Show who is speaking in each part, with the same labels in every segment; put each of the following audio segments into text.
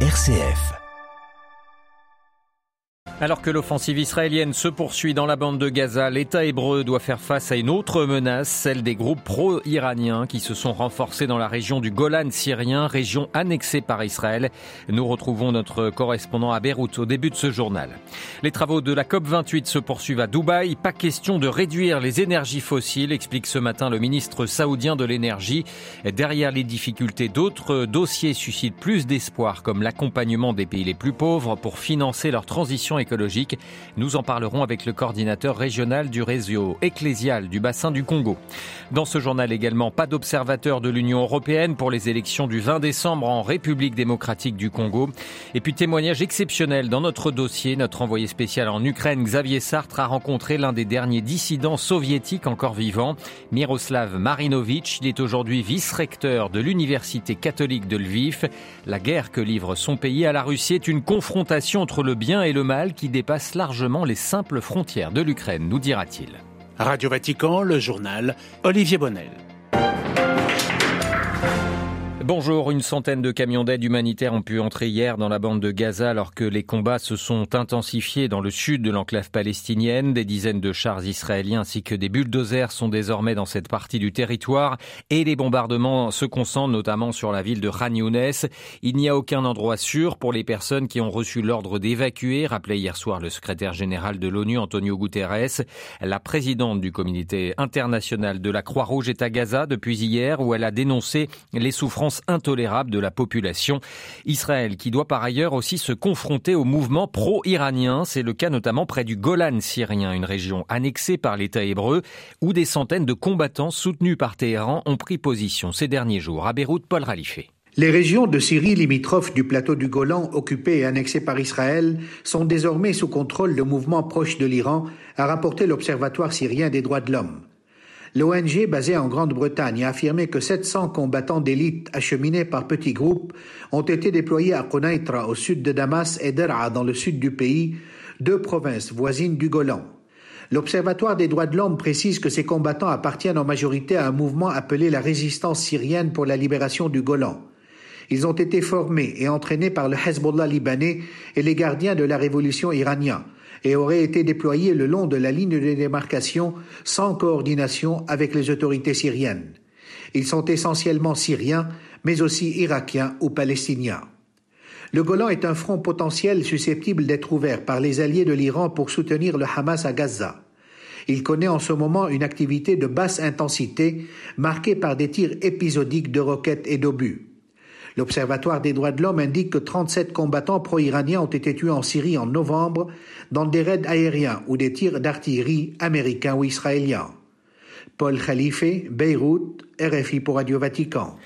Speaker 1: RCF.
Speaker 2: Alors que l'offensive israélienne se poursuit dans la bande de Gaza, l'État hébreu doit faire face à une autre menace, celle des groupes pro-iraniens qui se sont renforcés dans la région du Golan syrien, région annexée par Israël. Nous retrouvons notre correspondant à Beyrouth au début de ce journal. Les travaux de la COP28 se poursuivent à Dubaï. Pas question de réduire les énergies fossiles, explique ce matin le ministre saoudien de l'énergie. Derrière les difficultés, d'autres dossiers suscitent plus d'espoir, comme l'accompagnement des pays les plus pauvres pour financer leur transition écologique. Nous en parlerons avec le coordinateur régional du réseau ecclésial du bassin du Congo. Dans ce journal également, pas d'observateur de l'Union européenne pour les élections du 20 décembre en République démocratique du Congo. Et puis témoignage exceptionnel dans notre dossier. Notre envoyé spécial en Ukraine, Xavier Sartre, a rencontré l'un des derniers dissidents soviétiques encore vivants, Miroslav Marinovitch. Il est aujourd'hui vice-recteur de l'Université catholique de Lviv. La guerre que livre son pays à la Russie est une confrontation entre le bien et le mal qui dépasse largement les simples frontières de l'Ukraine, nous dira-t-il.
Speaker 3: Radio Vatican, le journal Olivier Bonnel.
Speaker 2: Bonjour, une centaine de camions d'aide humanitaire ont pu entrer hier dans la bande de Gaza alors que les combats se sont intensifiés dans le sud de l'enclave palestinienne. Des dizaines de chars israéliens ainsi que des bulldozers sont désormais dans cette partie du territoire et les bombardements se concentrent notamment sur la ville de Khan Younes. Il n'y a aucun endroit sûr pour les personnes qui ont reçu l'ordre d'évacuer, rappelait hier soir le secrétaire général de l'ONU Antonio Guterres. La présidente du comité international de la Croix-Rouge est à Gaza depuis hier où elle a dénoncé les souffrances intolérable de la population. Israël qui doit par ailleurs aussi se confronter au mouvement pro-iranien. C'est le cas notamment près du Golan syrien, une région annexée par l'État hébreu, où des centaines de combattants soutenus par Téhéran ont pris position ces derniers jours. À Beyrouth, Paul Ralifé.
Speaker 4: Les régions de Syrie limitrophes du plateau du Golan occupées et annexées par Israël sont désormais sous contrôle de mouvements proches de l'Iran, a rapporté l'Observatoire syrien des droits de l'homme. L'ONG basée en Grande-Bretagne a affirmé que 700 combattants d'élite acheminés par petits groupes ont été déployés à Qunaitra au sud de Damas et Der'a dans le sud du pays, deux provinces voisines du Golan. L'Observatoire des droits de l'homme précise que ces combattants appartiennent en majorité à un mouvement appelé la résistance syrienne pour la libération du Golan. Ils ont été formés et entraînés par le Hezbollah libanais et les gardiens de la révolution iranienne et auraient été déployés le long de la ligne de démarcation sans coordination avec les autorités syriennes. Ils sont essentiellement syriens, mais aussi irakiens ou palestiniens. Le Golan est un front potentiel susceptible d'être ouvert par les alliés de l'Iran pour soutenir le Hamas à Gaza. Il connaît en ce moment une activité de basse intensité marquée par des tirs épisodiques de roquettes et d'obus. L'Observatoire des droits de l'homme indique que 37 combattants pro-iraniens ont été tués en Syrie en novembre dans des raids aériens ou des tirs d'artillerie américains ou israéliens. Paul Khalife, Beyrouth, RFI pour Radio Vatican.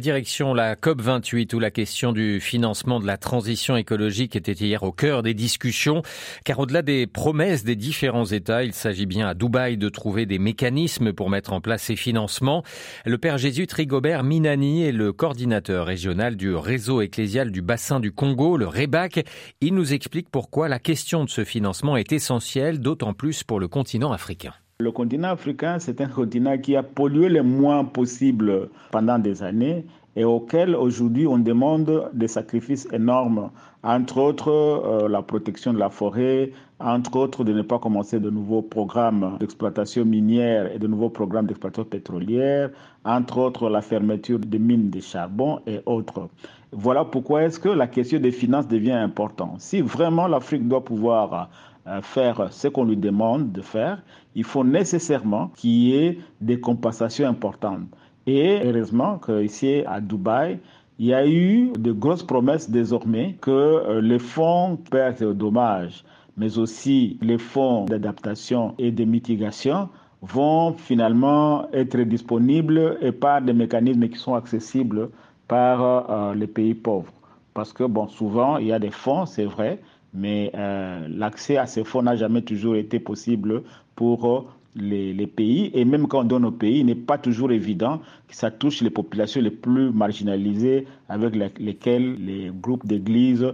Speaker 2: Direction la COP28 où la question du financement de la transition écologique était hier au cœur des discussions, car au-delà des promesses des différents États, il s'agit bien à Dubaï de trouver des mécanismes pour mettre en place ces financements. Le père Jésus Trigobert Minani est le coordinateur régional du réseau ecclésial du bassin du Congo, le REBAC. Il nous explique pourquoi la question de ce financement est essentielle, d'autant plus pour le continent africain.
Speaker 5: Le continent africain, c'est un continent qui a pollué le moins possible pendant des années et auquel aujourd'hui on demande des sacrifices énormes, entre autres euh, la protection de la forêt, entre autres de ne pas commencer de nouveaux programmes d'exploitation minière et de nouveaux programmes d'exploitation pétrolière, entre autres la fermeture des mines de charbon et autres. Voilà pourquoi est-ce que la question des finances devient importante. Si vraiment l'Afrique doit pouvoir euh, faire ce qu'on lui demande de faire, il faut nécessairement qu'il y ait des compensations importantes. Et heureusement qu'ici à Dubaï, il y a eu de grosses promesses désormais que euh, les fonds pertes et dommages, mais aussi les fonds d'adaptation et de mitigation vont finalement être disponibles et par des mécanismes qui sont accessibles par euh, les pays pauvres. Parce que bon, souvent, il y a des fonds, c'est vrai, mais euh, l'accès à ces fonds n'a jamais toujours été possible pour euh, les, pays. Et même quand on donne aux pays, il n'est pas toujours évident que ça touche les populations les plus marginalisées avec lesquelles les groupes d'églises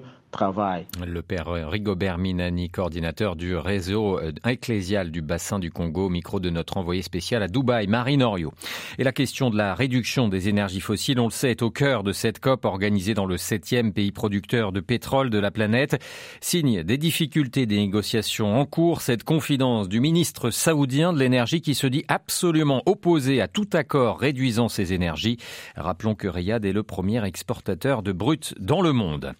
Speaker 2: Le père Rigobert Minani, coordinateur du réseau euh, ecclésial du bassin du Congo, micro de notre envoyé spécial à Dubaï, Marine Orio. Et la question de la réduction des énergies fossiles, on le sait, est au cœur de cette COP organisée dans le septième pays producteur de pétrole de la planète. Signe des difficultés des négociations en cours, cette confidence du ministre saoudien de l'énergie qui se dit absolument opposé à tout accord réduisant ses énergies. Rappelons que Riyad est le premier exportateur de brut dans le monde.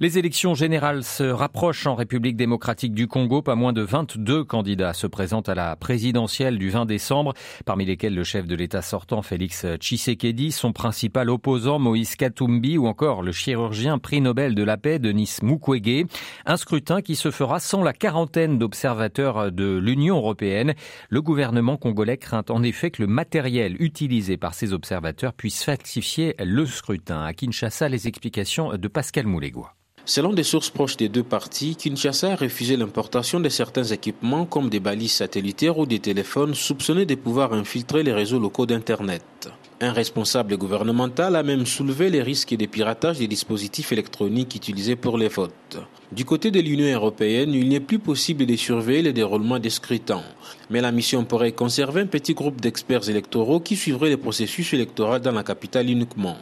Speaker 2: Les élections générales se rapprochent en République démocratique du Congo. Pas moins de 22 candidats se présentent à la présidentielle du 20 décembre, parmi lesquels le chef de l'État sortant Félix Tshisekedi, son principal opposant Moïse Katumbi ou encore le chirurgien prix Nobel de la paix Denis Mukwege. Un scrutin qui se fera sans la quarantaine d'observateurs de l'Union européenne. Le gouvernement congolais craint en effet que le matériel utilisé par ces observateurs puisse falsifier le scrutin. À Kinshasa, les explications de Pascal Moulégois.
Speaker 1: Selon des sources proches des deux parties, Kinshasa a refusé l'importation de certains équipements comme des balises satellitaires ou des téléphones soupçonnés de pouvoir infiltrer les réseaux locaux d'Internet. Un responsable gouvernemental a même soulevé les risques de piratage des dispositifs électroniques utilisés pour les votes. Du côté de l'Union européenne, il n'est plus possible de surveiller le déroulement des scrutins. Mais la mission pourrait conserver un petit groupe d'experts électoraux qui suivraient le processus électoral dans la capitale uniquement.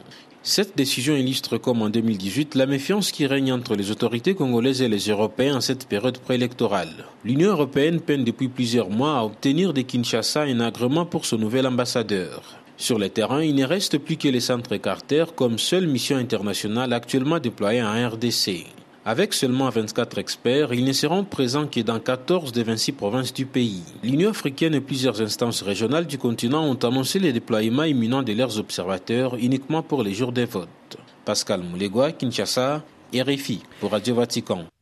Speaker 1: Cette décision illustre comme en 2018 la méfiance qui règne entre les autorités congolaises et les Européens en cette période préélectorale. L'Union européenne peine depuis plusieurs mois à obtenir de Kinshasa un agrément pour son nouvel ambassadeur. Sur le terrain, il ne reste plus que les centres Carter comme seule mission internationale actuellement déployée en RDC. Avec seulement 24 experts, ils ne seront présents que dans 14 des 26 provinces du pays. L'Union africaine et plusieurs instances régionales du continent ont annoncé le déploiement imminent de leurs observateurs uniquement pour les jours des votes. Pascal Moulegua, Kinshasa,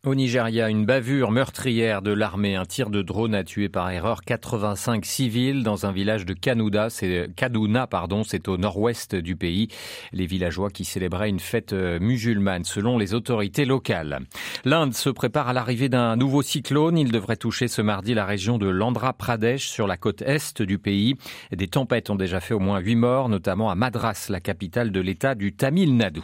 Speaker 2: Au Nigeria, une bavure meurtrière de l'armée. Un tir de drone a tué par erreur 85 civils dans un village de Kanouda, c'est Kaduna, pardon, c'est au nord-ouest du pays. Les villageois qui célébraient une fête euh, musulmane, selon les autorités locales. L'Inde se prépare à l'arrivée d'un nouveau cyclone. Il devrait toucher ce mardi la région de l'Andhra Pradesh sur la côte est du pays. Des tempêtes ont déjà fait au moins huit morts, notamment à Madras, la capitale de l'État du Tamil Nadu.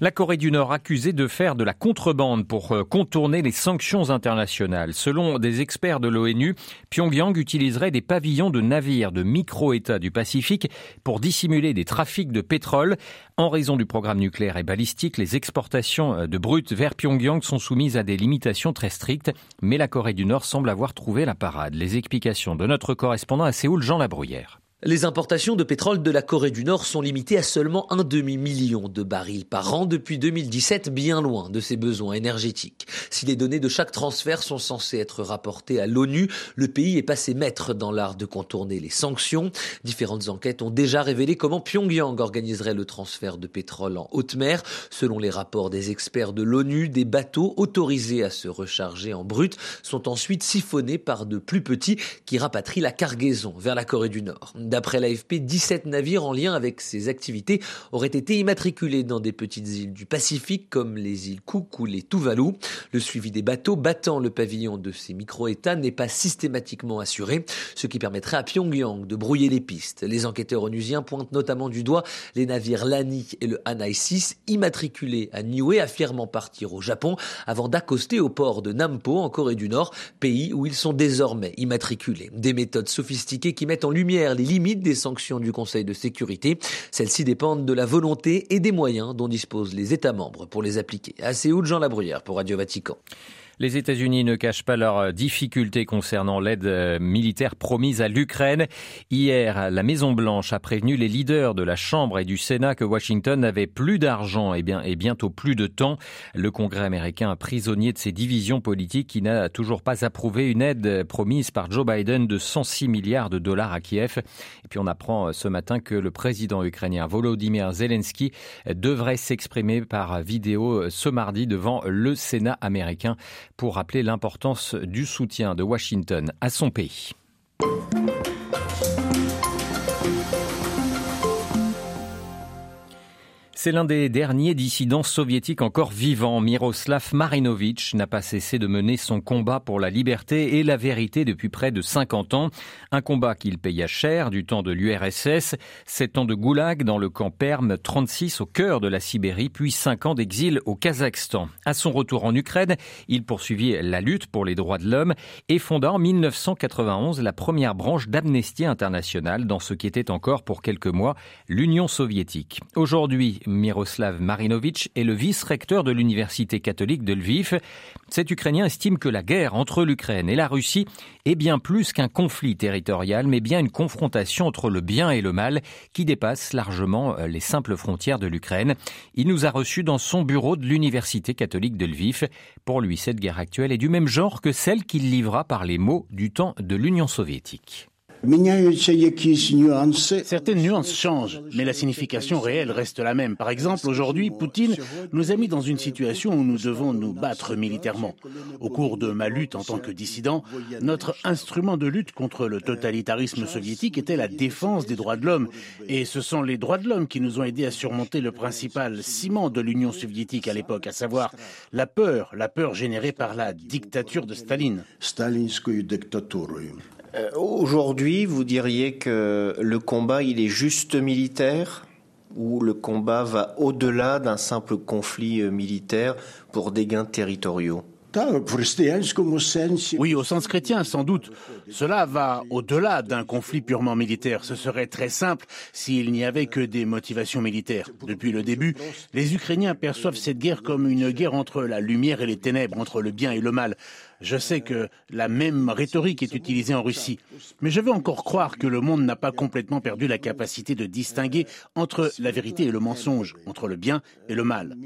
Speaker 2: La Corée du Nord accusée de faire de la contrebande pour euh, contourner les sanctions internationales. Selon des experts de l'ONU, Pyongyang utiliserait des pavillons de navires de micro-États du Pacifique pour dissimuler des trafics de pétrole. En raison du programme nucléaire et balistique, les exportations euh, de brut vers Pyongyang sont soumises à des limitations très strictes, mais la Corée du Nord semble avoir trouvé la parade. Les explications de notre correspondant à Séoul, Jean Labruyère.
Speaker 6: Les importations de pétrole de la Corée du Nord sont limitées à seulement un demi-million de barils par an depuis 2017, bien loin de ses besoins énergétiques. Si les données de chaque transfert sont censées être rapportées à l'ONU, le pays est passé maître dans l'art de contourner les sanctions. Différentes enquêtes ont déjà révélé comment Pyongyang organiserait le transfert de pétrole en haute mer. Selon les rapports des experts de l'ONU, des bateaux autorisés à se recharger en brut sont ensuite siphonnés par de plus petits qui rapatrient la cargaison vers la Corée du Nord. D'après l'AFP, 17 navires en lien avec ces activités auraient été immatriculés dans des petites îles du Pacifique comme les îles Cook ou les Tuvalu. Le suivi des bateaux battant le pavillon de ces micro-États n'est pas systématiquement assuré, ce qui permettrait à Pyongyang de brouiller les pistes. Les enquêteurs onusiens pointent notamment du doigt les navires Lani et le Hanai 6 immatriculés à Niue affirmant partir au Japon avant d'accoster au port de Nampo en Corée du Nord, pays où ils sont désormais immatriculés. Des méthodes sophistiquées qui mettent en lumière les limites des sanctions du Conseil de sécurité. Celles-ci dépendent de la volonté et des moyens dont disposent les États membres pour les appliquer. À Séoul, Jean Labruyère pour Radio Vatican.
Speaker 2: Les États-Unis ne cachent pas leurs difficultés concernant l'aide euh, militaire promise à l'Ukraine. Hier, la Maison-Blanche a prévenu les leaders de la Chambre et du Sénat que Washington n'avait plus d'argent et, bien, et bientôt plus de temps. Le Congrès américain, prisonnier de ses divisions politiques, qui n'a toujours pas approuvé une aide promise par Joe Biden de 106 milliards de dollars à Kiev. Et puis on apprend euh, ce matin que le président ukrainien Volodymyr Zelensky devrait s'exprimer par vidéo euh, ce mardi devant le Sénat américain pour rappeler l'importance du soutien de Washington à son pays. C'est l'un des derniers dissidents soviétiques encore vivants. Miroslav Marinovitch n'a pas cessé de mener son combat pour la liberté et la vérité depuis près de 50 ans. Un combat qu'il paya cher du temps de l'URSS, 7 ans de goulag dans le camp Perm, 36 au cœur de la Sibérie, puis 5 ans d'exil au Kazakhstan. À son retour en Ukraine, il poursuivit la lutte pour les droits de l'homme et fonda en 1991 la première branche d'Amnesty International dans ce qui était encore pour quelques mois l'Union soviétique. Aujourd'hui, Miroslav Marinovitch est le vice-recteur de l'Université catholique de Lviv. Cet Ukrainien estime que la guerre entre l'Ukraine et la Russie est bien plus qu'un conflit territorial, mais bien une confrontation entre le bien et le mal qui dépasse largement euh, les simples frontières de l'Ukraine. Il nous a reçus dans son bureau de l'Université catholique de Lviv. Pour lui, cette guerre actuelle est du même genre que celle qu'il livra par les mots du temps de l'Union soviétique.
Speaker 3: Certaines nuances changent, mais la signification réelle reste la même. Par exemple, aujourd'hui, Poutine nous a mis dans une situation où nous devons nous battre militairement. Au cours de ma lutte en tant que dissident, notre instrument de lutte contre le totalitarisme soviétique était la défense des droits de l'homme. Et ce sont les droits de l'homme qui nous ont aidés à surmonter le principal ciment de l'Union soviétique à l'époque, à savoir la peur, la peur générée par la dictature de Staline.
Speaker 7: Euh, aujourd'hui, vous diriez que le combat, il est juste militaire ou le combat va au-delà d'un simple conflit euh, militaire pour des gains territoriaux?
Speaker 3: Oui, au sens chrétien, sans doute. Cela va au-delà d'un conflit purement militaire. Ce serait très simple s'il n'y avait que des motivations militaires. Depuis le début, les Ukrainiens perçoivent cette guerre comme une guerre entre la lumière et les ténèbres, entre le bien et le mal. Je sais que la même rhétorique est utilisée en Russie, mais je veux encore croire que le monde n'a pas complètement perdu la capacité de distinguer entre la vérité et le mensonge, entre le bien et le mal.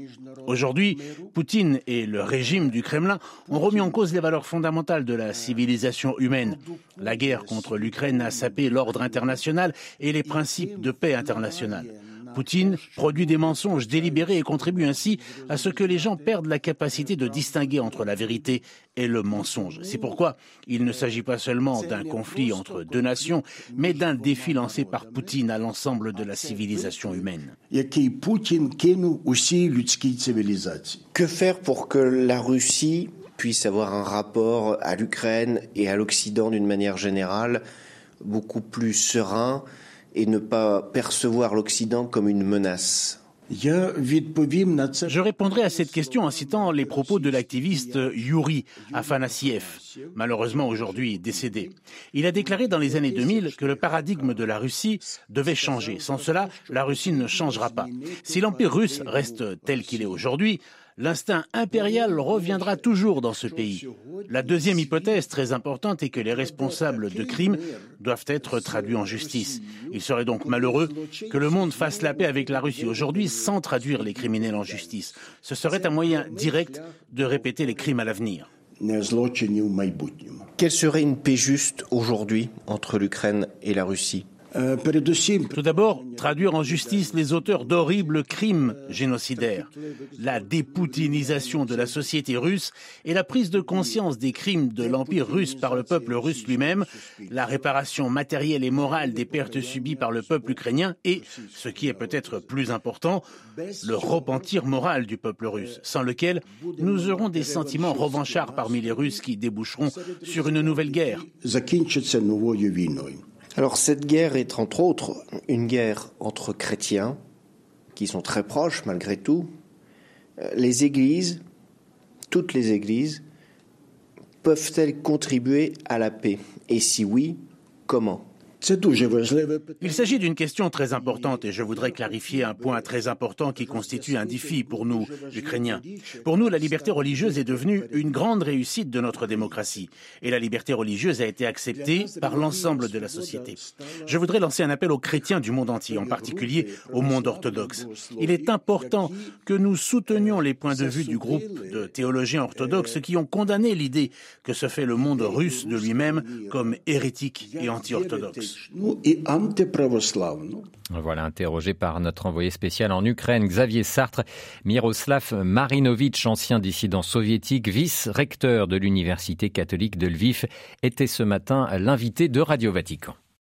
Speaker 3: Aujourd'hui, Poutine et le régime du Kremlin ont remis en cause les valeurs fondamentales de la civilisation humaine. La guerre contre l'Ukraine a sapé l'ordre international et les principes de paix internationale. Poutine produit des mensonges délibérés et contribue ainsi à ce que les gens perdent la capacité de distinguer entre la vérité et le mensonge. C'est pourquoi il ne s'agit pas seulement d'un conflit entre deux nations, mais d'un défi lancé par Poutine à l'ensemble de la civilisation humaine.
Speaker 7: Que faire pour que la Russie puisse avoir un rapport à l'Ukraine et à l'Occident d'une manière générale beaucoup plus serein et ne pas percevoir l'Occident comme une menace
Speaker 3: je répondrai à cette question en citant les propos de l'activiste Yuri Afanassiev, malheureusement aujourd'hui décédé. Il a déclaré dans les années 2000 que le paradigme de la Russie devait changer. Sans cela, la Russie ne changera pas. Si l'Empire russe reste tel qu'il est aujourd'hui, l'instinct impérial reviendra toujours dans ce pays. La deuxième hypothèse très importante est que les responsables de crimes doivent être traduits en justice. Il serait donc malheureux que le monde fasse la paix avec la Russie aujourd'hui sans traduire les criminels en justice. Ce serait un moyen direct de répéter les crimes à l'avenir.
Speaker 7: Quelle serait une paix juste aujourd'hui entre l'Ukraine et la Russie?
Speaker 3: Tout d'abord, traduire en justice les auteurs d'horribles crimes génocidaires, la dépoutinisation de la société russe et la prise de conscience des crimes de l'Empire russe par le peuple russe lui-même, la réparation matérielle et morale des pertes subies par le peuple ukrainien et, ce qui est peut-être plus important, le repentir moral du peuple russe, sans lequel nous aurons des sentiments revanchards parmi les Russes qui déboucheront sur une nouvelle guerre.
Speaker 7: Alors cette guerre est entre autres une guerre entre chrétiens, qui sont très proches malgré tout. Euh, les églises, toutes les églises, peuvent-elles contribuer à la paix? Et si oui, comment?
Speaker 3: Il s'agit d'une question très importante et je voudrais clarifier un point très important qui constitue un défi pour nous, Ukrainiens. Pour nous, la liberté religieuse est devenue une grande réussite de notre démocratie et la liberté religieuse a été acceptée par l'ensemble de la société. Je voudrais lancer un appel aux chrétiens du monde entier, en particulier au monde orthodoxe. Il est important que nous soutenions les points de vue du groupe de théologiens orthodoxes qui ont condamné l'idée que se fait le monde russe de lui-même comme hérétique et anti-orthodoxe.
Speaker 2: Voilà, interrogé par notre envoyé spécial en Ukraine, Xavier Sartre, Miroslav Marinovitch, ancien dissident soviétique, vice-recteur de l'Université catholique de Lviv, était ce matin l'invité de Radio Vatican.